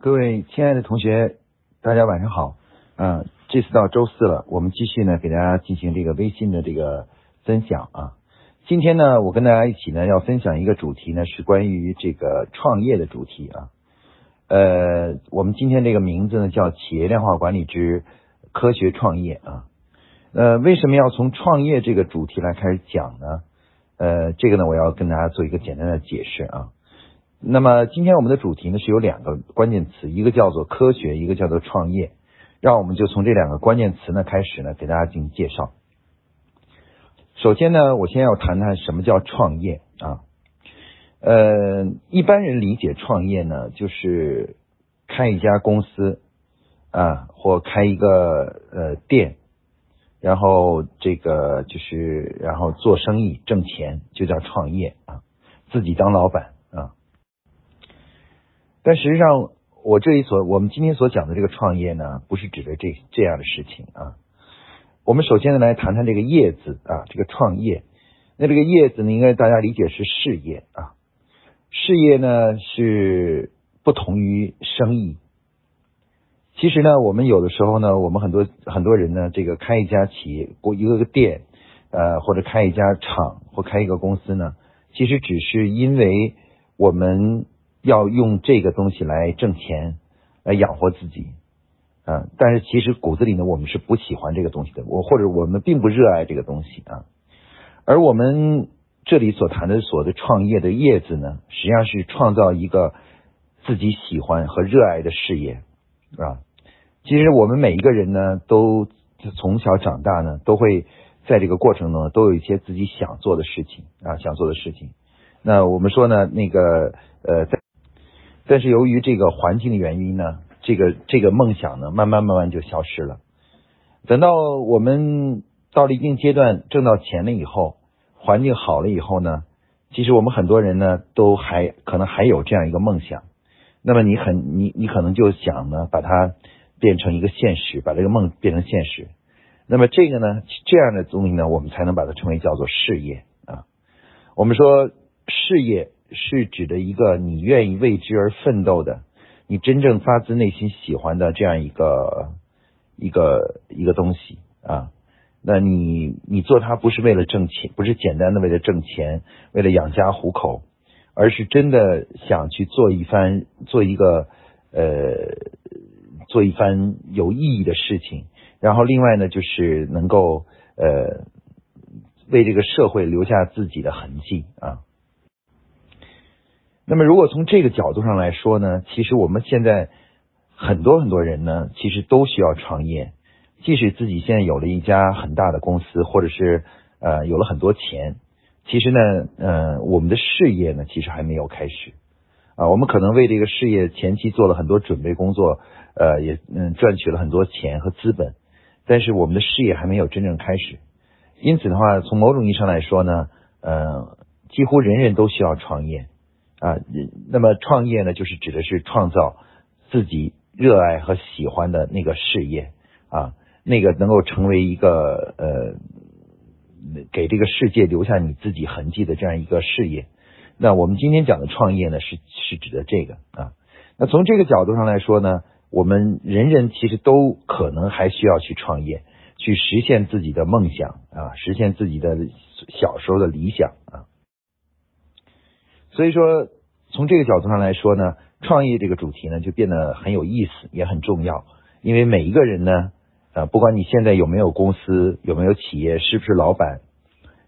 各位亲爱的同学，大家晚上好。嗯、这次到周四了，我们继续呢给大家进行这个微信的这个分享啊。今天呢，我跟大家一起呢要分享一个主题呢，是关于这个创业的主题啊。呃，我们今天这个名字呢叫企业量化管理之科学创业啊。呃，为什么要从创业这个主题来开始讲呢？呃，这个呢，我要跟大家做一个简单的解释啊。那么今天我们的主题呢是有两个关键词，一个叫做科学，一个叫做创业。让我们就从这两个关键词呢开始呢给大家进行介绍。首先呢，我先要谈谈什么叫创业啊。呃，一般人理解创业呢，就是开一家公司啊，或开一个呃店，然后这个就是然后做生意挣钱，就叫创业啊，自己当老板。但实际上，我这里所我们今天所讲的这个创业呢，不是指的这这样的事情啊。我们首先呢来谈谈这个“业”字啊，这个创业。那这个“业”字呢，应该大家理解是事业啊。事业呢是不同于生意。其实呢，我们有的时候呢，我们很多很多人呢，这个开一家企业，过一个个店，呃，或者开一家厂或开一个公司呢，其实只是因为我们要用这个东西来挣钱，来养活自己。啊，但是其实骨子里呢，我们是不喜欢这个东西的，我或者我们并不热爱这个东西啊。而我们这里所谈的所的创业的业字呢，实际上是创造一个自己喜欢和热爱的事业啊。其实我们每一个人呢，都从小长大呢，都会在这个过程中都有一些自己想做的事情啊，想做的事情。那我们说呢，那个呃，在但是由于这个环境的原因呢。这个这个梦想呢，慢慢慢慢就消失了。等到我们到了一定阶段，挣到钱了以后，环境好了以后呢，其实我们很多人呢，都还可能还有这样一个梦想。那么你很你你可能就想呢，把它变成一个现实，把这个梦变成现实。那么这个呢，这样的东西呢，我们才能把它称为叫做事业啊。我们说事业是指的一个你愿意为之而奋斗的。你真正发自内心喜欢的这样一个一个一个东西啊，那你你做它不是为了挣钱，不是简单的为了挣钱，为了养家糊口，而是真的想去做一番做一个呃做一番有意义的事情。然后另外呢，就是能够呃为这个社会留下自己的痕迹啊。那么，如果从这个角度上来说呢，其实我们现在很多很多人呢，其实都需要创业。即使自己现在有了一家很大的公司，或者是呃有了很多钱，其实呢，呃，我们的事业呢，其实还没有开始啊。我们可能为这个事业前期做了很多准备工作，呃，也嗯赚取了很多钱和资本，但是我们的事业还没有真正开始。因此的话，从某种意义上来说呢，呃，几乎人人都需要创业。啊，那么创业呢，就是指的是创造自己热爱和喜欢的那个事业啊，那个能够成为一个呃，给这个世界留下你自己痕迹的这样一个事业。那我们今天讲的创业呢，是是指的这个啊。那从这个角度上来说呢，我们人人其实都可能还需要去创业，去实现自己的梦想啊，实现自己的小时候的理想啊。所以说，从这个角度上来说呢，创业这个主题呢就变得很有意思，也很重要。因为每一个人呢，啊，不管你现在有没有公司，有没有企业，是不是老板，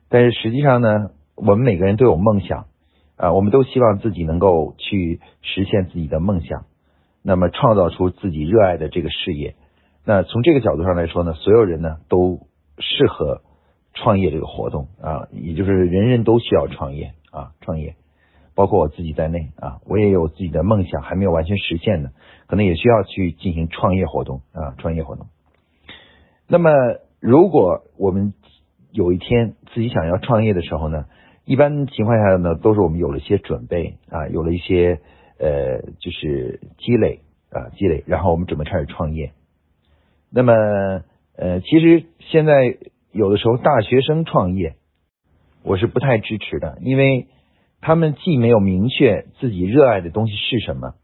但是实际上呢，我们每个人都有梦想啊，我们都希望自己能够去实现自己的梦想，那么创造出自己热爱的这个事业。那从这个角度上来说呢，所有人呢都适合创业这个活动啊，也就是人人都需要创业啊，创业。包括我自己在内啊，我也有自己的梦想，还没有完全实现的，可能也需要去进行创业活动啊，创业活动。那么，如果我们有一天自己想要创业的时候呢，一般情况下呢，都是我们有了一些准备啊，有了一些呃，就是积累啊，积累，然后我们准备开始创业。那么，呃，其实现在有的时候大学生创业，我是不太支持的，因为。他们既没有明确自己热爱的东西是什么，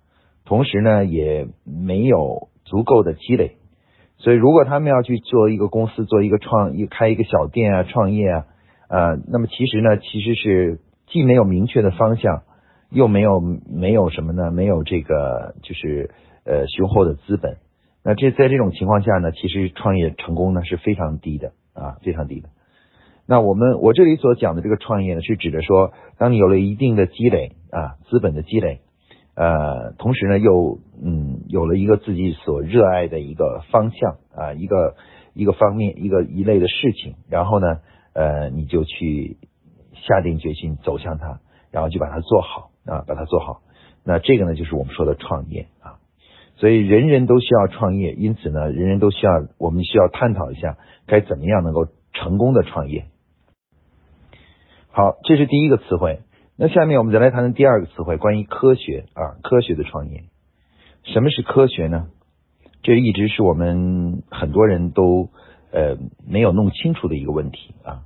同时呢也没有足够的积累，所以如果他们要去做一个公司，做一个创一开一个小店啊，创业啊，呃，那么其实呢，其实是既没有明确的方向，又没有没有什么呢？没有这个就是呃雄厚的资本。那这在这种情况下呢，其实创业成功呢是非常低的啊，非常低的。那我们我这里所讲的这个创业呢，是指的说，当你有了一定的积累啊，资本的积累，呃，同时呢又嗯有了一个自己所热爱的一个方向啊，一个一个方面一个一类的事情，然后呢呃你就去下定决心走向它，然后就把它做好啊，把它做好。那这个呢就是我们说的创业啊。所以人人都需要创业，因此呢，人人都需要，我们需要探讨一下该怎么样能够成功的创业。好，这是第一个词汇。那下面我们再来谈谈第二个词汇，关于科学啊，科学的创业。什么是科学呢？这一直是我们很多人都呃没有弄清楚的一个问题啊。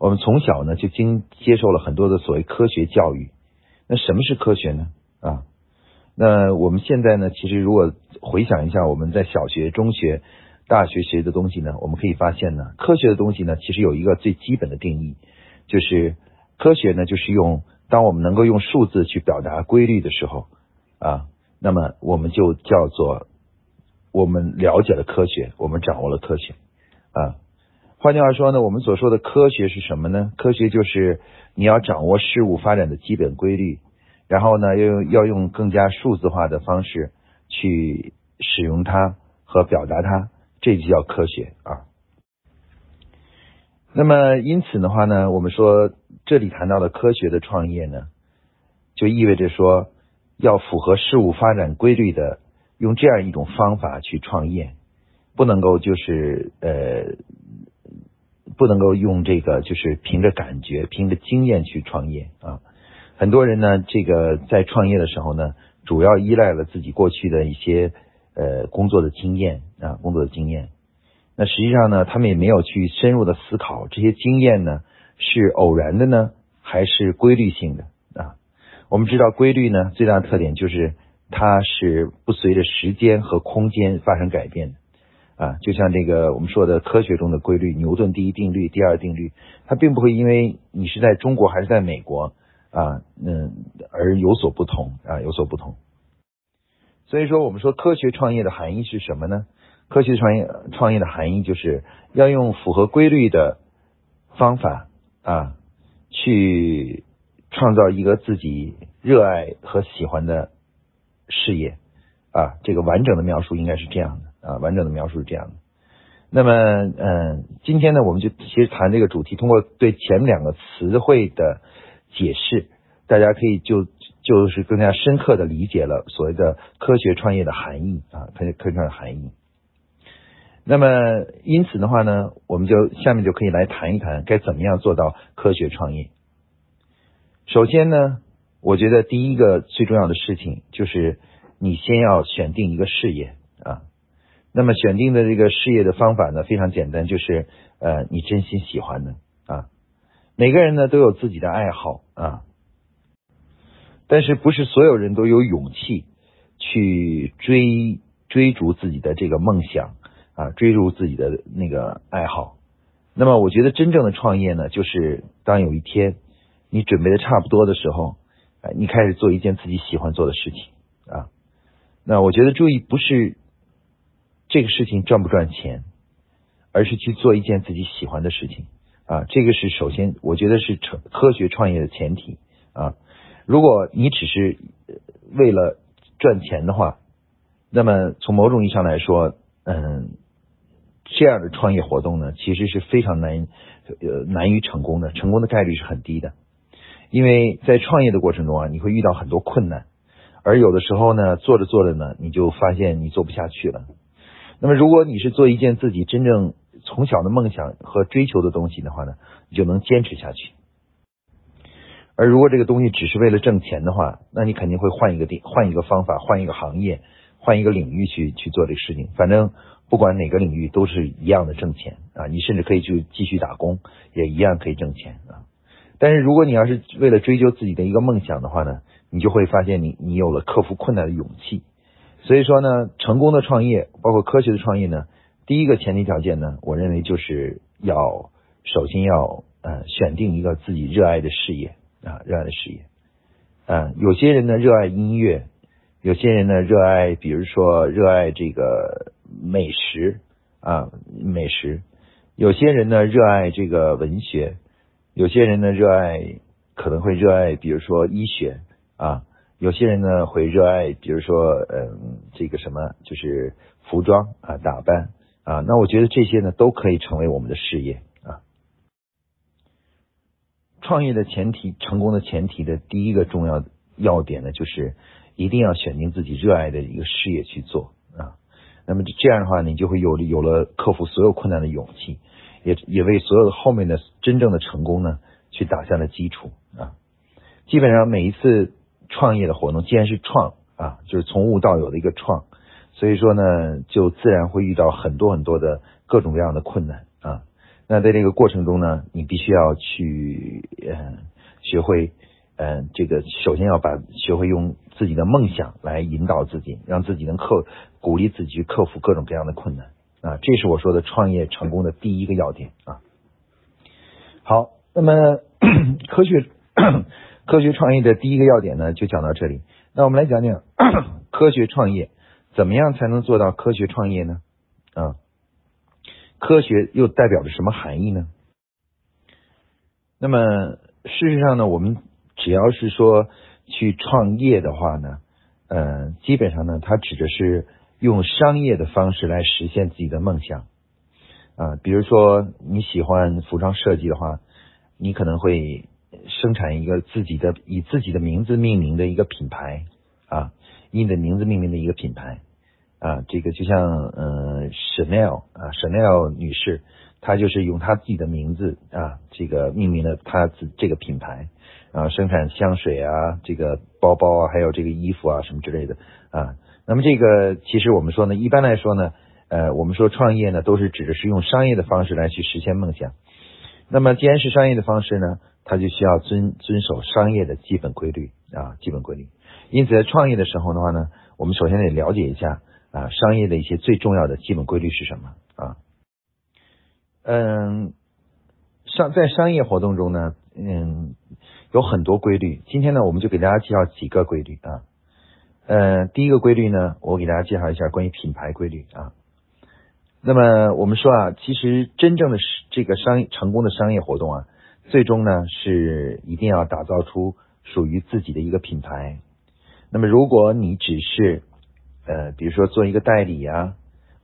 我们从小呢就经接受了很多的所谓科学教育。那什么是科学呢？啊？那我们现在呢？其实如果回想一下，我们在小学、中学、大学学的东西呢，我们可以发现呢，科学的东西呢，其实有一个最基本的定义，就是科学呢，就是用当我们能够用数字去表达规律的时候啊，那么我们就叫做我们了解了科学，我们掌握了科学啊。换句话说呢，我们所说的科学是什么呢？科学就是你要掌握事物发展的基本规律。然后呢，要用要用更加数字化的方式去使用它和表达它，这就叫科学啊。那么因此的话呢，我们说这里谈到的科学的创业呢，就意味着说要符合事物发展规律的，用这样一种方法去创业，不能够就是呃，不能够用这个就是凭着感觉、凭着经验去创业啊。很多人呢，这个在创业的时候呢，主要依赖了自己过去的一些呃工作的经验啊，工作的经验。那实际上呢，他们也没有去深入的思考这些经验呢是偶然的呢，还是规律性的啊？我们知道规律呢，最大的特点就是它是不随着时间和空间发生改变的啊。就像这个我们说的科学中的规律，牛顿第一定律、第二定律，它并不会因为你是在中国还是在美国。啊，嗯，而有所不同啊，有所不同。所以说，我们说科学创业的含义是什么呢？科学创业创业的含义就是要用符合规律的方法啊，去创造一个自己热爱和喜欢的事业啊。这个完整的描述应该是这样的啊，完整的描述是这样的。那么，嗯，今天呢，我们就其实谈这个主题，通过对前两个词汇的。解释，大家可以就就是更加深刻的理解了所谓的科学创业的含义啊，科学科学创业的含义。那么因此的话呢，我们就下面就可以来谈一谈该怎么样做到科学创业。首先呢，我觉得第一个最重要的事情就是你先要选定一个事业啊。那么选定的这个事业的方法呢，非常简单，就是呃你真心喜欢的啊。每个人呢都有自己的爱好啊，但是不是所有人都有勇气去追追逐自己的这个梦想啊，追逐自己的那个爱好。那么，我觉得真正的创业呢，就是当有一天你准备的差不多的时候，哎，你开始做一件自己喜欢做的事情啊。那我觉得注意不是这个事情赚不赚钱，而是去做一件自己喜欢的事情。啊，这个是首先，我觉得是成科学创业的前提啊。如果你只是为了赚钱的话，那么从某种意义上来说，嗯，这样的创业活动呢，其实是非常难呃难于成功的，成功的概率是很低的。因为在创业的过程中啊，你会遇到很多困难，而有的时候呢，做着做着呢，你就发现你做不下去了。那么，如果你是做一件自己真正从小的梦想和追求的东西的话呢，你就能坚持下去。而如果这个东西只是为了挣钱的话，那你肯定会换一个地，换一个方法，换一个行业，换一个领域去去做这个事情。反正不管哪个领域都是一样的挣钱啊，你甚至可以去继续打工，也一样可以挣钱啊。但是如果你要是为了追求自己的一个梦想的话呢，你就会发现你你有了克服困难的勇气所以说呢，成功的创业，包括科学的创业呢，第一个前提条件呢，我认为就是要首先要呃选定一个自己热爱的事业啊，热爱的事业。啊，有些人呢热爱音乐，有些人呢热爱，比如说热爱这个美食啊，美食。有些人呢热爱这个文学，有些人呢热爱可能会热爱，比如说医学啊，有些人呢会热爱，比如说嗯这个什么就是服装啊打扮啊，那我觉得这些呢都可以成为我们的事业啊。创业的前提，成功的前提的第一个重要要点呢，就是一定要选定自己热爱的一个事业去做。那么这样的话，你就会有有了克服所有困难的勇气，也也为所有的后面的真正的成功呢，去打下了基础啊。基本上每一次创业的活动，既然是创啊，就是从无到有的一个创，所以说呢，就自然会遇到很多很多的各种各样的困难啊。那在这个过程中呢，你必须要去嗯学会。嗯，这个首先要把学会用自己的梦想来引导自己，让自己能克鼓励自己去克服各种各样的困难啊，这是我说的创业成功的第一个要点啊。好，那么 科学 科学创业的第一个要点呢，就讲到这里。那我们来讲讲 科学创业怎么样才能做到科学创业呢？啊，科学又代表着什么含义呢？那么事实上呢，我们只要是说去创业的话呢，呃，基本上呢，它指的是用商业的方式来实现自己的梦想啊。比如说你喜欢服装设计的话，你可能会生产一个自己的以自己的名字命名的一个品牌啊，以你的名字命名的一个品牌啊。这个就像呃，Chanel 啊，Chanel 女士，她就是用她自己的名字啊，这个命名了她自这个品牌。啊，生产香水啊，这个包包啊，还有这个衣服啊，什么之类的啊。那么这个其实我们说呢，一般来说呢，呃，我们说创业呢，都是指的是用商业的方式来去实现梦想。那么既然是商业的方式呢，它就需要遵遵守商业的基本规律啊，基本规律。因此在创业的时候的话呢，我们首先得了解一下啊，商业的一些最重要的基本规律是什么啊？嗯，商在商业活动中呢，嗯。有很多规律，今天呢，我们就给大家介绍几个规律啊。呃，第一个规律呢，我给大家介绍一下关于品牌规律啊。那么我们说啊，其实真正的这个商业成功的商业活动啊，最终呢是一定要打造出属于自己的一个品牌。那么如果你只是呃，比如说做一个代理啊，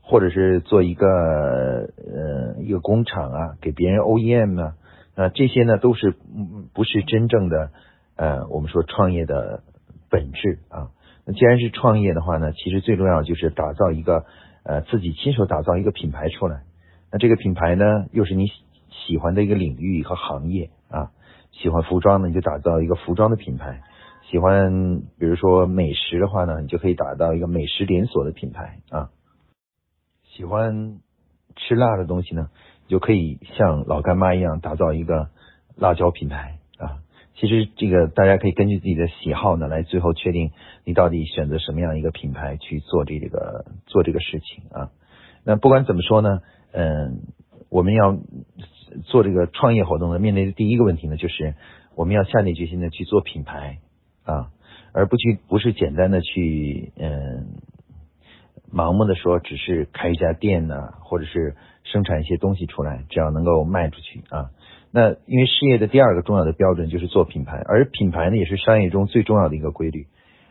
或者是做一个呃一个工厂啊，给别人 OEM 啊。那这些呢，都是不是真正的呃，我们说创业的本质啊。那既然是创业的话呢，其实最重要就是打造一个呃自己亲手打造一个品牌出来。那这个品牌呢，又是你喜欢的一个领域和行业啊。喜欢服装呢，你就打造一个服装的品牌；喜欢比如说美食的话呢，你就可以打造一个美食连锁的品牌啊。喜欢吃辣的东西呢？就可以像老干妈一样打造一个辣椒品牌啊！其实这个大家可以根据自己的喜好呢，来最后确定你到底选择什么样一个品牌去做这个做这个事情啊。那不管怎么说呢，嗯，我们要做这个创业活动呢，面对的第一个问题呢，就是我们要下定决心的去做品牌啊，而不去不是简单的去嗯。盲目的说，只是开一家店呢，或者是生产一些东西出来，只要能够卖出去啊。那因为事业的第二个重要的标准就是做品牌，而品牌呢也是商业中最重要的一个规律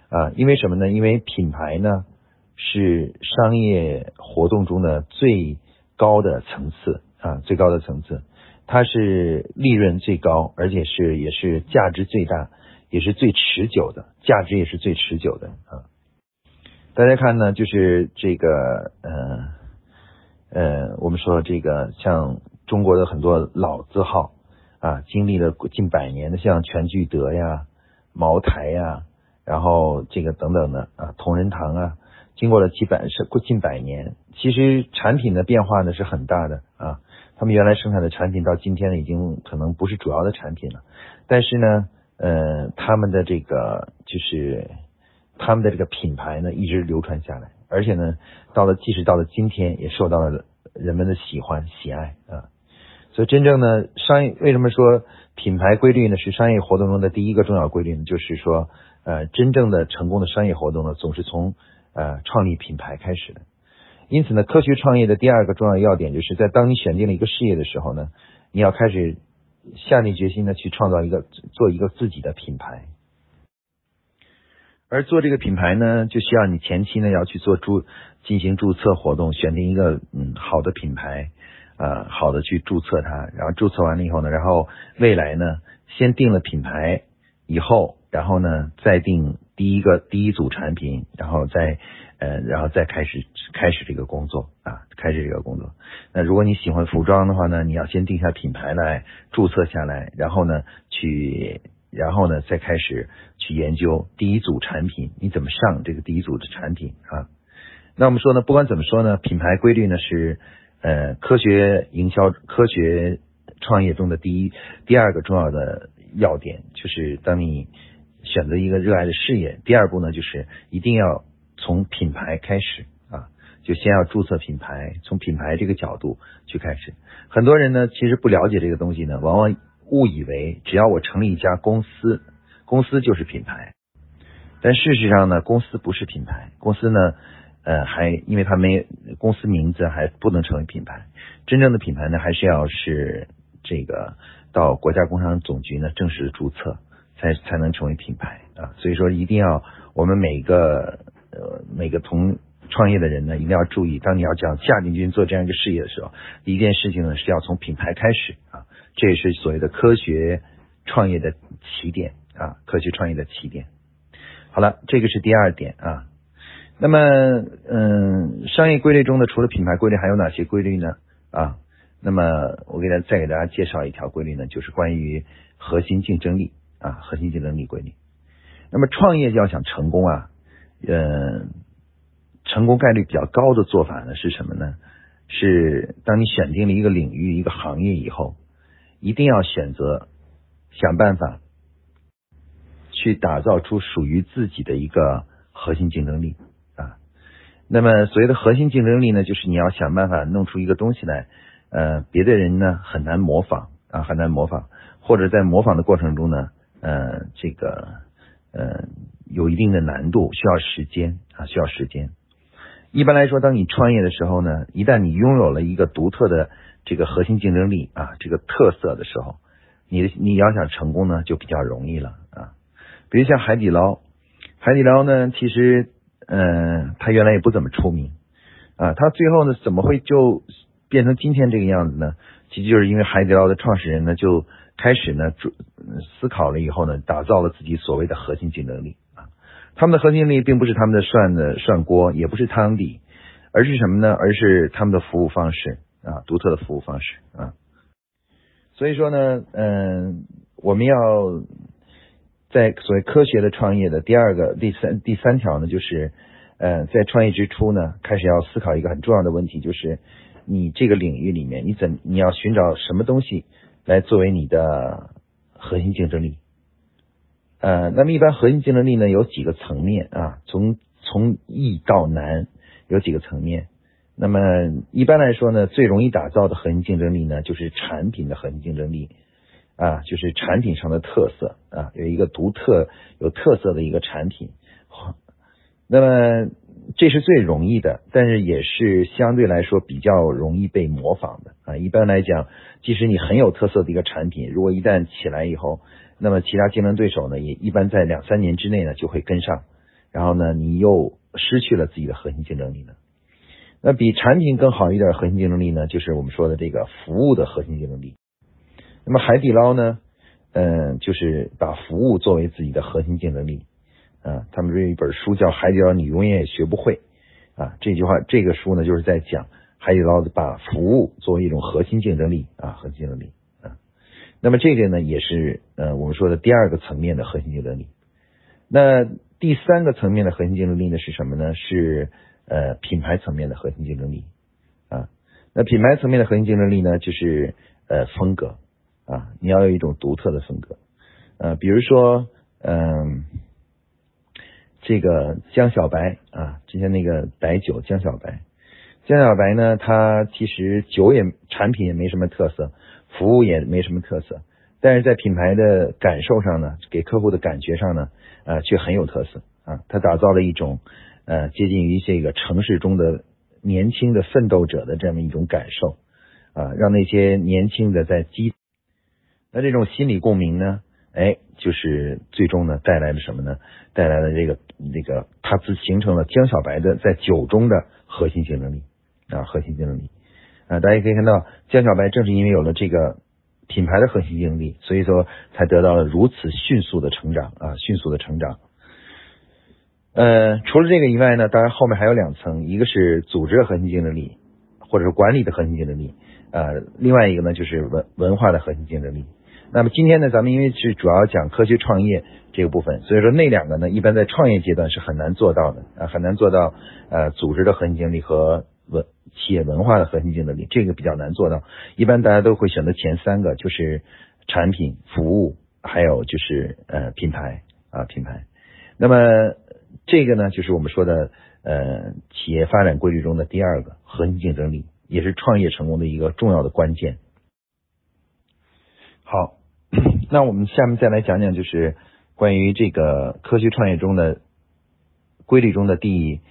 啊。因为什么呢？因为品牌呢是商业活动中的最高的层次啊，最高的层次，它是利润最高，而且是也是价值最大，也是最持久的，价值也是最持久的啊。大家看呢，就是这个，呃，呃，我们说这个像中国的很多老字号啊，经历了近百年的，像全聚德呀、茅台呀，然后这个等等的啊，同仁堂啊，经过了几百是过近百年，其实产品的变化呢是很大的啊。他们原来生产的产品到今天呢，已经可能不是主要的产品了，但是呢，呃，他们的这个就是。他们的这个品牌呢一直流传下来，而且呢，到了即使到了今天，也受到了人们的喜欢喜爱啊。所以真正呢，商业为什么说品牌规律呢？是商业活动中的第一个重要规律呢？就是说，呃，真正的成功的商业活动呢，总是从呃创立品牌开始的。因此呢，科学创业的第二个重要要点，就是在当你选定了一个事业的时候呢，你要开始下定决心呢，去创造一个做一个自己的品牌。而做这个品牌呢，就需要你前期呢要去做注进行注册活动，选定一个嗯好的品牌。啊，好的，去注册它，然后注册完了以后呢，然后未来呢，先定了品牌以后，然后呢，再定第一个第一组产品，然后再呃，然后再开始开始这个工作啊，开始这个工作。那如果你喜欢服装的话呢，你要先定下品牌来注册下来，然后呢，去然后呢，再开始去研究第一组产品，你怎么上这个第一组的产品啊？那我们说呢，不管怎么说呢，品牌规律呢是。呃，科学营销、科学创业中的第一、第二个重要的要点，就是当你选择一个热爱的事业，第二步呢，就是一定要从品牌开始啊，就先要注册品牌，从品牌这个角度去开始。很多人呢，其实不了解这个东西呢，往往误以为只要我成立一家公司，公司就是品牌。但事实上呢，公司不是品牌，公司呢。呃，还因为它没公司名字，还不能成为品牌。真正的品牌呢，还是要是这个到国家工商总局呢正式注册，才才能成为品牌啊。所以说，一定要我们每个呃每个同创业的人呢，一定要注意，当你要讲下定军做这样一个事业的时候，一件事情呢是要从品牌开始啊。这也是所谓的科学创业的起点啊，科学创业的起点。好了，这个是第二点啊。那么，嗯，商业规律中的除了品牌规律，还有哪些规律呢？啊，那么我给大家再给大家介绍一条规律呢，就是关于核心竞争力啊，核心竞争力规律。那么创业要想成功啊，嗯，成功概率比较高的做法呢是什么呢？是当你选定了一个领域、一个行业以后，一定要选择想办法去打造出属于自己的一个核心竞争力啊。那么所谓的核心竞争力呢，就是你要想办法弄出一个东西来，呃，别的人呢很难模仿啊，很难模仿，或者在模仿的过程中呢，呃，这个呃有一定的难度，需要时间啊，需要时间。一般来说，当你创业的时候呢，一旦你拥有了一个独特的这个核心竞争力啊，这个特色的时候，你你要想成功呢，就比较容易了啊。比如像海底捞，海底捞呢，其实。嗯，他原来也不怎么出名啊，他最后呢怎么会就变成今天这个样子呢？其实就是因为海底捞的创始人呢就开始呢主思考了以后呢，打造了自己所谓的核心竞争力啊。他们的核心力并不是他们的涮的涮锅，也不是汤底，而是什么呢？而是他们的服务方式啊，独特的服务方式啊。所以说呢，嗯，我们要。在所谓科学的创业的第二个、第三、第三条呢，就是，呃，在创业之初呢，开始要思考一个很重要的问题，就是你这个领域里面，你怎你要寻找什么东西来作为你的核心竞争力？呃，那么一般核心竞争力呢，有几个层面啊，从从易到难有几个层面。那么一般来说呢，最容易打造的核心竞争力呢，就是产品的核心竞争力。啊，就是产品上的特色啊，有一个独特、有特色的一个产品。那么这是最容易的，但是也是相对来说比较容易被模仿的啊。一般来讲，即使你很有特色的一个产品，如果一旦起来以后，那么其他竞争对手呢，也一般在两三年之内呢就会跟上，然后呢，你又失去了自己的核心竞争力了。那比产品更好一点核心竞争力呢，就是我们说的这个服务的核心竞争力。那么海底捞呢，嗯，就是把服务作为自己的核心竞争力啊。他们这一本书叫《海底捞你永远也学不会》啊。这句话，这个书呢，就是在讲海底捞把服务作为一种核心竞争力啊，核心竞争力啊。那么这个呢，也是呃我们说的第二个层面的核心竞争力。那第三个层面的核心竞争力呢是什么呢？是呃品牌层面的核心竞争力啊。那品牌层面的核心竞争力呢，就是呃风格。啊，你要有一种独特的风格，呃，比如说，嗯，这个江小白啊，之前那个白酒江小白，江小白呢，它其实酒也产品也没什么特色，服务也没什么特色，但是在品牌的感受上呢，给客户的感觉上呢，呃，却很有特色啊。它打造了一种呃接近于这个城市中的年轻的奋斗者的这么一种感受啊，让那些年轻的在激，那这种心理共鸣呢？哎，就是最终呢带来了什么呢？带来了这个这个，它自形成了江小白的在酒中的核心竞争力啊，核心竞争力啊，大家可以看到，江小白正是因为有了这个品牌的核心竞争力，所以说才得到了如此迅速的成长啊，迅速的成长。呃，除了这个以外呢，当然后面还有两层，一个是组织的核心竞争力，或者是管理的核心竞争力，呃，另外一个呢就是文文化的核心竞争力。那么今天呢，咱们因为是主要讲科学创业这个部分，所以说那两个呢，一般在创业阶段是很难做到的啊，很难做到呃组织的核心竞争力和文企业文化的核心竞争力，这个比较难做到。一般大家都会选择前三个，就是产品、服务，还有就是呃品牌啊品牌。那么这个呢，就是我们说的呃企业发展规律中的第二个核心竞争力，也是创业成功的一个重要的关键。好。那我们下面再来讲讲，就是关于这个科学创业中的规律中的第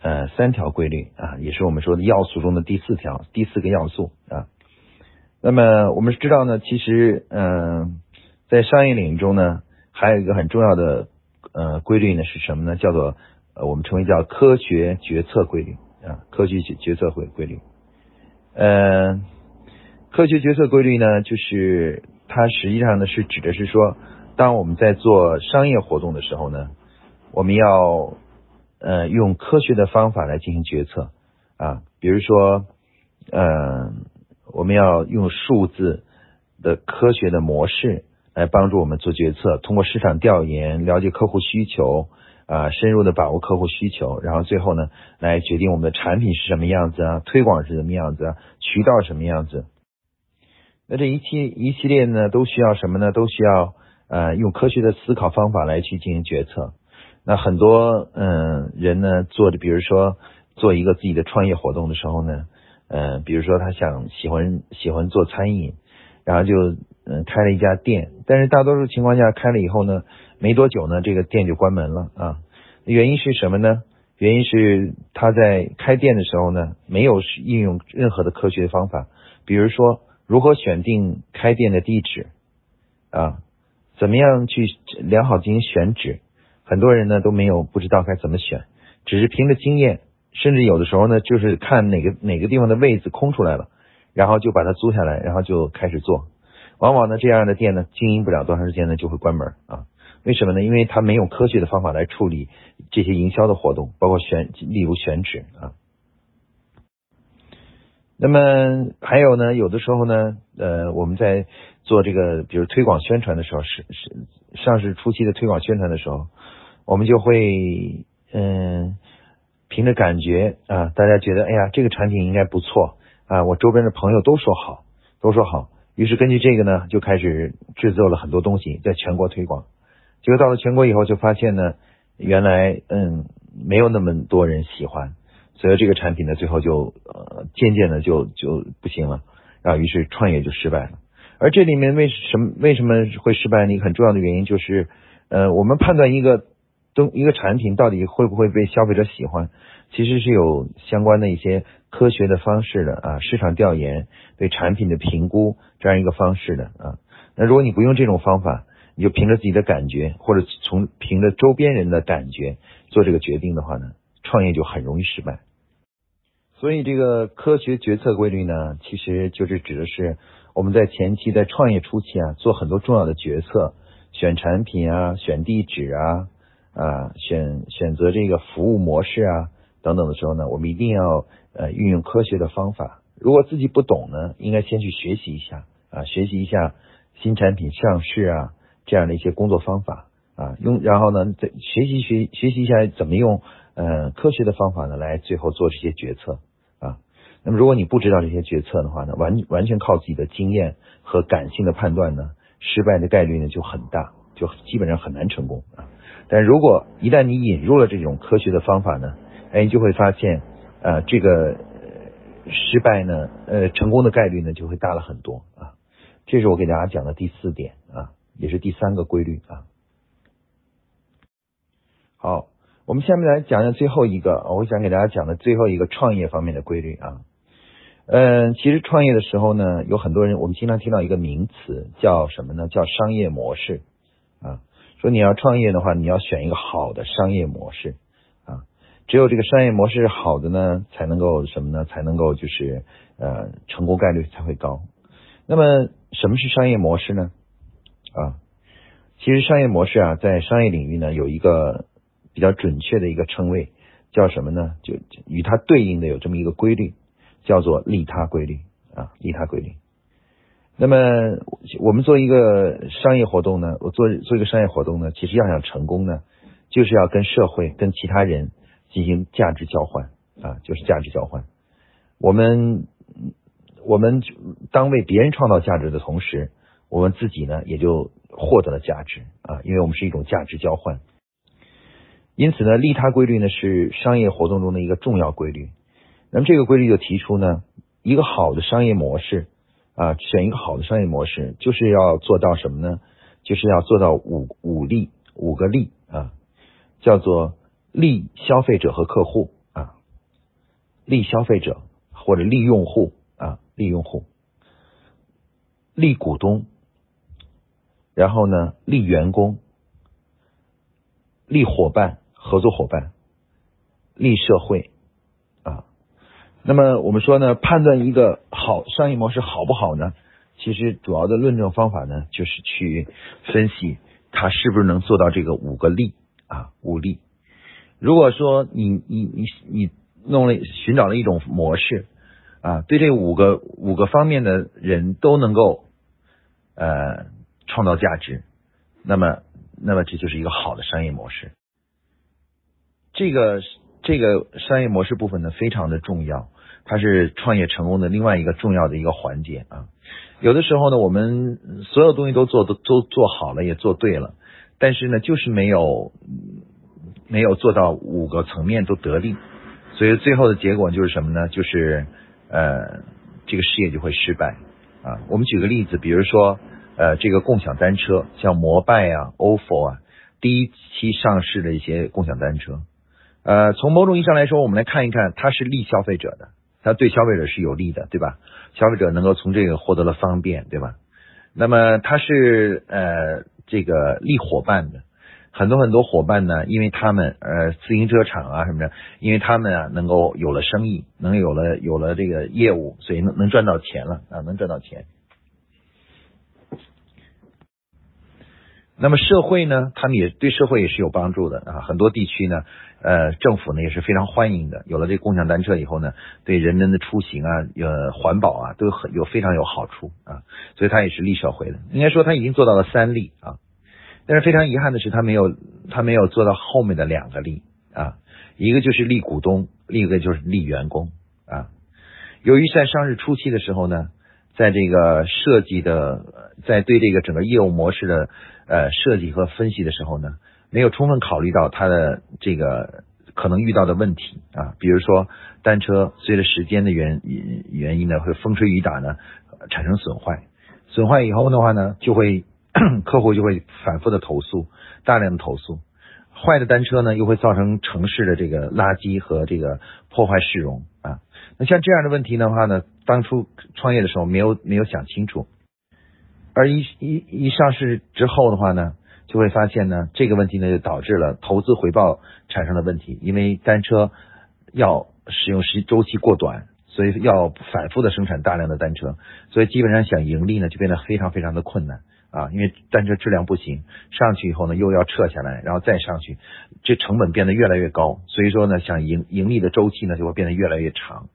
呃三条规律啊，也是我们说的要素中的第四条，第四个要素啊。那么我们知道呢，其实嗯，在商业领域中呢，还有一个很重要的呃规律呢是什么呢？叫做呃我们称为叫科学决策规律啊，科学决决策规规律。呃，科学决策规律呢，就是。它实际上呢是指的是说，当我们在做商业活动的时候呢，我们要呃用科学的方法来进行决策啊，比如说呃我们要用数字的科学的模式来帮助我们做决策，通过市场调研了解客户需求啊，深入的把握客户需求，然后最后呢来决定我们的产品是什么样子啊，推广是什么样子啊，渠道什么样子。那这一系一系列呢，都需要什么呢？都需要呃用科学的思考方法来去进行决策。那很多嗯人呢做的，比如说做一个自己的创业活动的时候呢，嗯，比如说他想喜欢喜欢做餐饮，然后就嗯开了一家店，但是大多数情况下开了以后呢，没多久呢这个店就关门了啊。原因是什么呢？原因是他在开店的时候呢，没有运用任何的科学方法，比如说。如何选定开店的地址啊？怎么样去良好进行选址？很多人呢都没有不知道该怎么选，只是凭着经验，甚至有的时候呢就是看哪个哪个地方的位置空出来了，然后就把它租下来，然后就开始做。往往呢这样的店呢经营不了多长时间呢就会关门啊？为什么呢？因为他没有科学的方法来处理这些营销的活动，包括选例如选址啊。那么还有呢，有的时候呢，呃，我们在做这个，比如推广宣传的时候，是是上市初期的推广宣传的时候，我们就会嗯，凭着感觉啊，大家觉得哎呀，这个产品应该不错啊，我周边的朋友都说好，都说好，于是根据这个呢，就开始制作了很多东西，在全国推广。结果到了全国以后，就发现呢，原来嗯，没有那么多人喜欢。所以这个产品呢，最后就呃渐渐的就就不行了，然后于是创业就失败了。而这里面为什么为什么会失败？一个很重要的原因就是，呃，我们判断一个东一个产品到底会不会被消费者喜欢，其实是有相关的一些科学的方式的啊，市场调研对产品的评估这样一个方式的啊。那如果你不用这种方法，你就凭着自己的感觉，或者从凭着周边人的感觉做这个决定的话呢？创业就很容易失败，所以这个科学决策规律呢，其实就是指的是我们在前期在创业初期啊，做很多重要的决策，选产品啊，选地址啊，啊，选选择这个服务模式啊等等的时候呢，我们一定要呃运用科学的方法。如果自己不懂呢，应该先去学习一下啊，学习一下新产品上市啊这样的一些工作方法啊，用然后呢再学习学学习一下怎么用。嗯，科学的方法呢，来最后做这些决策啊。那么，如果你不知道这些决策的话呢，完完全靠自己的经验和感性的判断呢，失败的概率呢就很大，就基本上很难成功啊。但如果一旦你引入了这种科学的方法呢，哎，你就会发现，呃，这个失败呢，呃，成功的概率呢就会大了很多啊。这是我给大家讲的第四点啊，也是第三个规律啊。好，我们下面来讲讲最后一个，我想给大家讲的最后一个创业方面的规律啊。嗯，其实创业的时候呢，有很多人，我们经常听到一个名词叫什么呢？叫商业模式啊。说你要创业的话，你要选一个好的商业模式。只有这个商业模式好的呢，才能够什么呢？才能够就是呃，成功概率才会高。那么什么是商业模式呢？啊，其实商业模式啊，在商业领域呢，有一个。比较准确的一个称谓叫什么呢？就与它对应的有这么一个规律，叫做利他规律啊，利他规律。那么我们做一个商业活动呢，我做做一个商业活动呢，其实要想成功呢，就是要跟社会、跟其他人进行价值交换啊，就是价值交换。我们我们当为别人创造价值的同时，我们自己呢也就获得了价值啊，因为我们是一种价值交换。因此呢，利他规律呢是商业活动中的一个重要规律。那么这个规律就提出呢，一个好的商业模式啊，选一个好的商业模式，就是要做到什么呢？就是要做到五五利五个利啊，叫做利消费者和客户啊，利消费者或者利用户啊，利用户，利股东，然后呢，利员工，利伙伴。合作伙伴，利社会啊。那么我们说呢，判断一个好商业模式好不好呢？其实主要的论证方法呢，就是去分析它是不是能做到这个五个利啊，五利。如果说你你你你弄了寻找了一种模式啊，对这五个五个方面的人都能够呃创造价值，那么那么这就是一个好的商业模式。这个这个商业模式部分呢，非常的重要，它是创业成功的另外一个重要的一个环节啊。有的时候呢，我们所有东西都做都都做好了，也做对了，但是呢，就是没有没有做到五个层面都得力，所以最后的结果就是什么呢？就是呃，这个事业就会失败啊。我们举个例子，比如说呃，这个共享单车，像摩拜啊、ofo 啊，第一期上市的一些共享单车。呃，从某种意义上来说，我们来看一看，它是利消费者的，它对消费者是有利的，对吧？消费者能够从这个获得了方便，对吧？那么它是呃这个利伙伴的，很多很多伙伴呢，因为他们呃自行车厂啊什么的，因为他们啊能够有了生意，能有了有了这个业务，所以能能赚到钱了啊，能赚到钱。那么社会呢，他们也对社会也是有帮助的啊，很多地区呢。呃，政府呢也是非常欢迎的。有了这共享单车以后呢，对人们的出行啊、呃环保啊，都很有非常有好处啊。所以它也是利社会的。应该说它已经做到了三利啊。但是非常遗憾的是，它没有它没有做到后面的两个利啊。一个就是利股东，另一个就是利员工啊。由于在上市初期的时候呢，在这个设计的，在对这个整个业务模式的呃设计和分析的时候呢。没有充分考虑到它的这个可能遇到的问题啊，比如说单车随着时间的原原因呢，会风吹雨打呢产生损坏，损坏以后的话呢，就会 客户就会反复的投诉，大量的投诉，坏的单车呢又会造成城市的这个垃圾和这个破坏市容啊。那像这样的问题的话呢，当初创业的时候没有没有想清楚，而一一一上市之后的话呢。就会发现呢，这个问题呢就导致了投资回报产生了问题，因为单车要使用时周期过短，所以要反复的生产大量的单车，所以基本上想盈利呢就变得非常非常的困难啊，因为单车质量不行，上去以后呢又要撤下来，然后再上去，这成本变得越来越高，所以说呢想盈盈利的周期呢就会变得越来越长，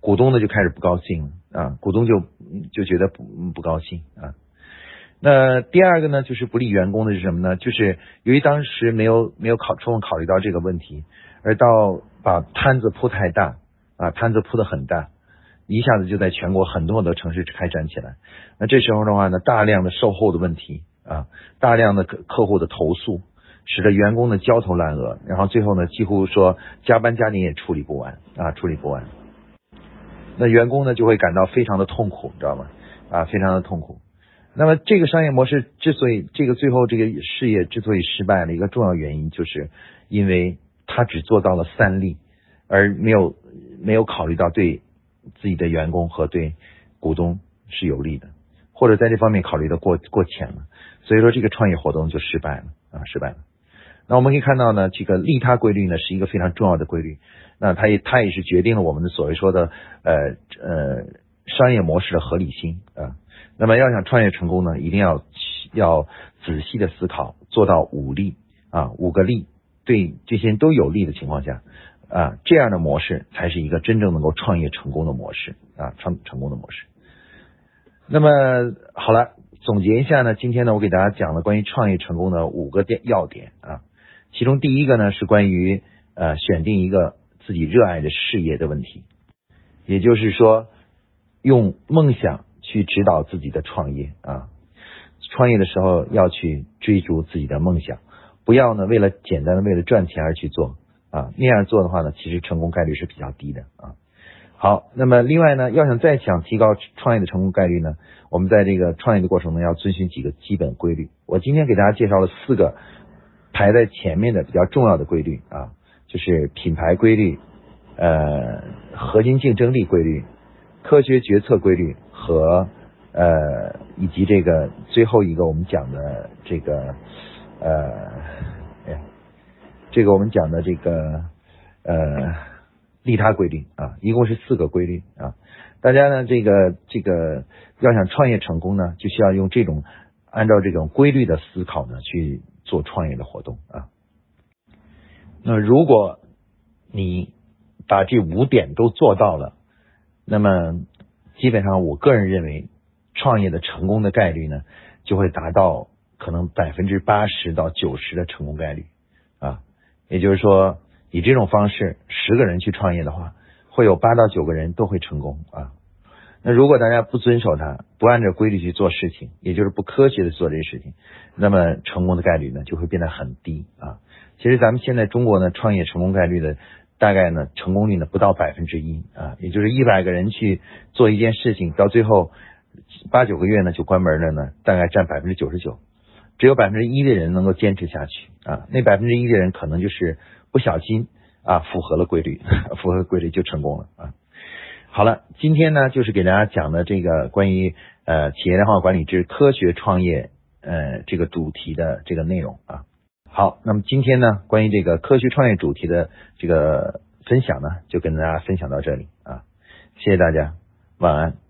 股东呢就开始不高兴啊，股东就就觉得不不高兴啊。那第二个呢，就是不利员工的是什么呢？就是由于当时没有没有考充分考虑到这个问题，而到把摊子铺太大啊，摊子铺的很大，一下子就在全国很多很多城市开展起来。那这时候的话呢，大量的售后的问题啊，大量的客客户的投诉，使得员工呢焦头烂额，然后最后呢几乎说加班加点也处理不完啊，处理不完。那员工呢就会感到非常的痛苦，你知道吗？啊，非常的痛苦。那么这个商业模式之所以这个最后这个事业之所以失败的一个重要原因，就是因为他只做到了三利，而没有没有考虑到对自己的员工和对股东是有利的，或者在这方面考虑的过过浅了，所以说这个创业活动就失败了啊，失败了。那我们可以看到呢，这个利他规律呢是一个非常重要的规律，那它也它也是决定了我们的所谓说的呃呃商业模式的合理性啊。那么要想创业成功呢，一定要要仔细的思考，做到五利啊，五个利对这些人都有利的情况下啊，这样的模式才是一个真正能够创业成功的模式啊，创成功的模式。那么好了，总结一下呢，今天呢我给大家讲了关于创业成功的五个点要点啊。其中第一个呢是关于呃选定一个自己热爱的事业的问题，也就是说用梦想去指导自己的创业啊，创业的时候要去追逐自己的梦想，不要呢为了简单的为了赚钱而去做啊，那样做的话呢，其实成功概率是比较低的啊。好，那么另外呢，要想再想提高创业的成功概率呢，我们在这个创业的过程中要遵循几个基本规律。我今天给大家介绍了四个。排在前面的比较重要的规律啊，就是品牌规律、呃核心竞争力规律、科学决策规律和呃以及这个最后一个我们讲的这个呃这个我们讲的这个呃利他规律啊，一共是四个规律啊。大家呢这个这个要想创业成功呢，就需要用这种按照这种规律的思考呢去。做创业的活动啊，那如果你把这五点都做到了，那么基本上我个人认为创业的成功的概率呢，就会达到可能百分之八十到九十的成功概率。也就是说，以这种方式，十个人去创业的话，会有八到九个人都会成功啊。那如果大家不遵守它，不按照规律去做事情，也就是不科学的做这些事情，那么成功的概率呢就会变得很低啊。其实咱们现在中国呢创业成功概率的大概呢成功率呢不到百分之一啊，也就是一百个人去做一件事情，到最后八九个月呢就关门了呢，大概占百分之九十九，只有百分之一的人能够坚持下去啊。那百分之一的人可能就是不小心啊符合了规律，符合规律就成功了啊。好了，今天呢就是给大家讲的这个关于呃企业量化管理之科学创业呃这个主题的这个内容啊。好，那么今天呢关于这个科学创业主题的这个分享呢，就跟大家分享到这里啊，谢谢大家，晚安。